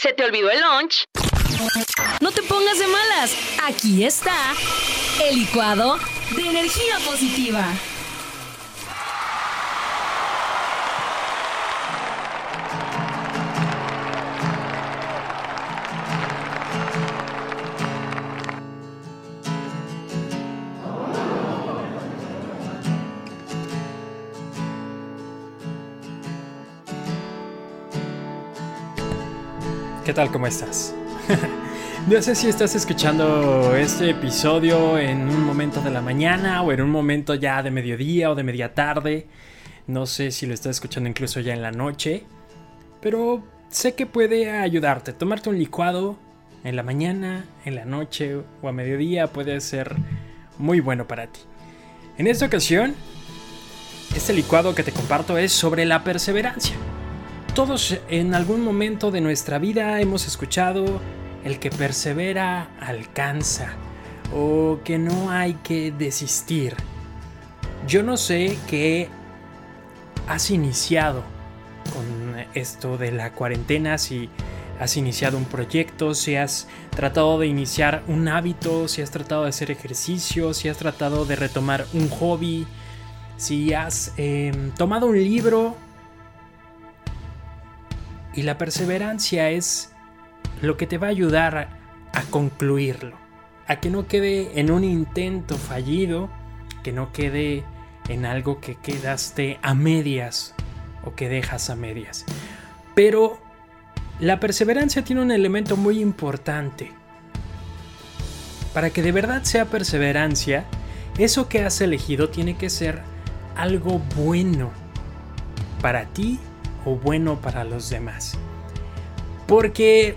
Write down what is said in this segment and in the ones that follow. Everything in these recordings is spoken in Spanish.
¿Se te olvidó el lunch? No te pongas de malas. Aquí está el licuado de energía positiva. ¿Qué tal? ¿Cómo estás? no sé si estás escuchando este episodio en un momento de la mañana o en un momento ya de mediodía o de media tarde. No sé si lo estás escuchando incluso ya en la noche. Pero sé que puede ayudarte. Tomarte un licuado en la mañana, en la noche o a mediodía puede ser muy bueno para ti. En esta ocasión, este licuado que te comparto es sobre la perseverancia. Todos en algún momento de nuestra vida hemos escuchado el que persevera alcanza o que no hay que desistir. Yo no sé qué has iniciado con esto de la cuarentena, si has iniciado un proyecto, si has tratado de iniciar un hábito, si has tratado de hacer ejercicio, si has tratado de retomar un hobby, si has eh, tomado un libro y la perseverancia es lo que te va a ayudar a, concluirlo, a que no quede en un intento fallido, que no quede en algo que quedaste a medias o que dejas a medias. Pero la perseverancia tiene un elemento muy importante. Para que de verdad sea perseverancia, eso que has elegido tiene que ser algo bueno para ti o bueno para los demás. Porque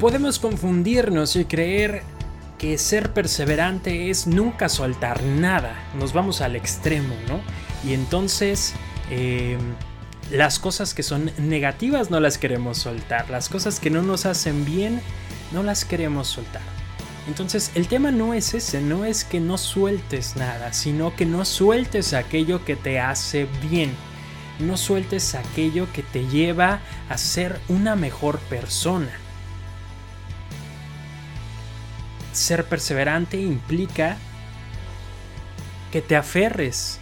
podemos confundirnos y creer que ser perseverante es nunca soltar nada. Nos vamos al extremo, ¿no? Y entonces em, las cosas que son negativas no las queremos soltar. Las cosas que no nos hacen bien no las queremos soltar. Entonces el tema no es ese, no es que no sueltes nada, sino que no sueltes aquello que te hace bien no sueltes aquello que te lleva a ser una mejor persona. Ser perseverante implica que te aferres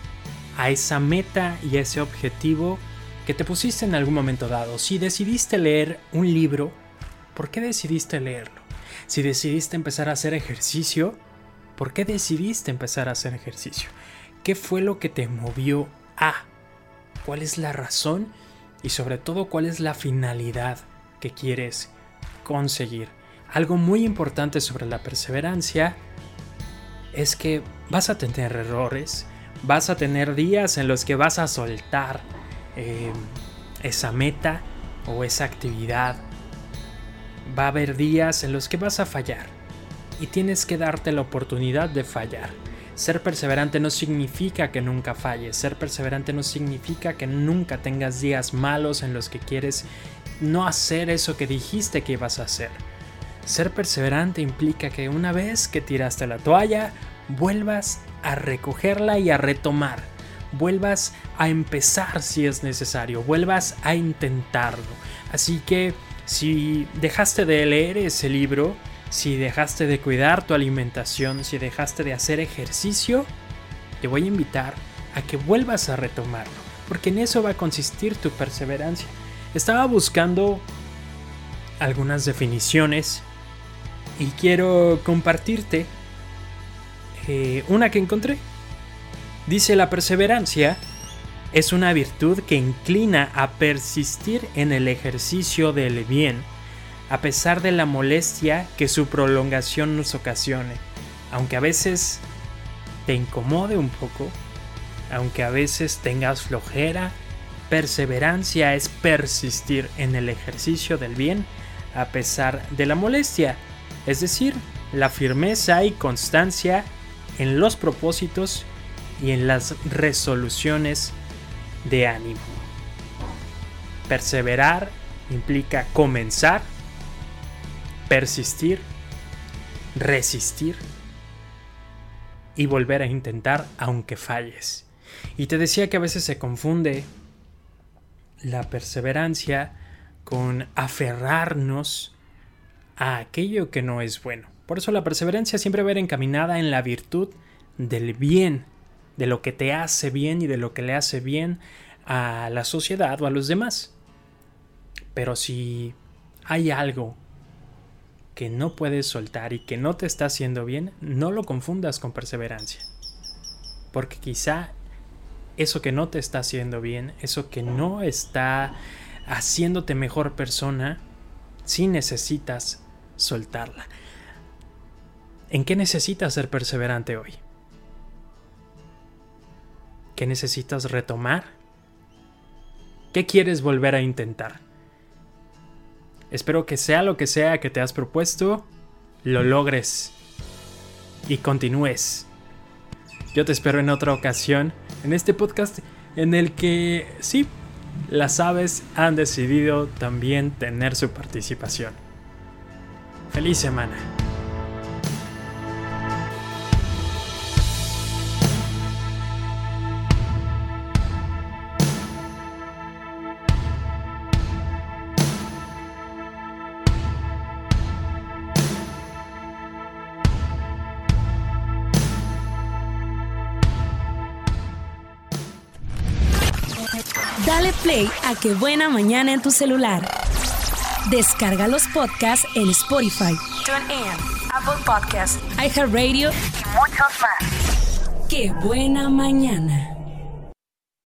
a esa meta y a ese objetivo que te pusiste en algún momento dado. Si decidiste leer un libro, ¿por qué decidiste leerlo? Si decidiste empezar a hacer ejercicio, ¿por qué decidiste empezar a hacer ejercicio? ¿Qué fue lo que te movió a? Cuál es la razón y sobre todo cuál es la finalidad que quieres conseguir. Algo muy importante sobre la perseverancia es que vas a tener errores, vas a tener días en los que vas a soltar eh, esa meta o esa actividad. Va a haber días en los que vas a fallar y tienes que darte la oportunidad de fallar. Ser perseverante no significa que nunca falles, ser perseverante no significa que nunca tengas días malos en los que quieres no hacer eso que dijiste que ibas a hacer. Ser perseverante implica que una vez que tiraste la toalla, vuelvas a recogerla y a retomar. Vuelvas a empezar si es necesario, vuelvas a intentarlo. Así que si dejaste de leer ese libro, si dejaste de cuidar tu alimentación, si dejaste de hacer ejercicio, te voy a invitar a que vuelvas a retomarlo, porque en eso va a consistir tu perseverancia. Estaba buscando algunas definiciones y quiero compartirte eh, una que encontré. Dice la perseverancia es una virtud que inclina a persistir en el ejercicio del bien a pesar de la molestia que su prolongación nos ocasione, aunque a veces te incomode un poco, aunque a veces tengas flojera, perseverancia es persistir en el ejercicio del bien a pesar de la molestia, es decir, la firmeza y constancia en los propósitos y en las resoluciones de ánimo. Perseverar implica comenzar persistir, resistir y volver a intentar aunque falles. Y te decía que a veces se confunde la perseverancia con aferrarnos a aquello que no es bueno. Por eso la perseverancia siempre va a encaminada en la virtud del bien, de lo que te hace bien y de lo que le hace bien a la sociedad o a los demás. Pero si hay algo que no puedes soltar y que no te está haciendo bien, no lo confundas con perseverancia. Porque quizá eso que no te está haciendo bien, eso que no está haciéndote mejor persona, sí necesitas soltarla. ¿En qué necesitas ser perseverante hoy? ¿Qué necesitas retomar? ¿Qué quieres volver a intentar? Espero que sea lo que sea que te has propuesto, lo logres y continúes. Yo te espero en otra ocasión, en este podcast en el que sí, las aves han decidido también tener su participación. Feliz semana. Play a Qué Buena Mañana en tu celular. Descarga los podcasts en Spotify, TuneIn, Apple Podcasts, iHeartRadio y muchos más. Qué Buena Mañana.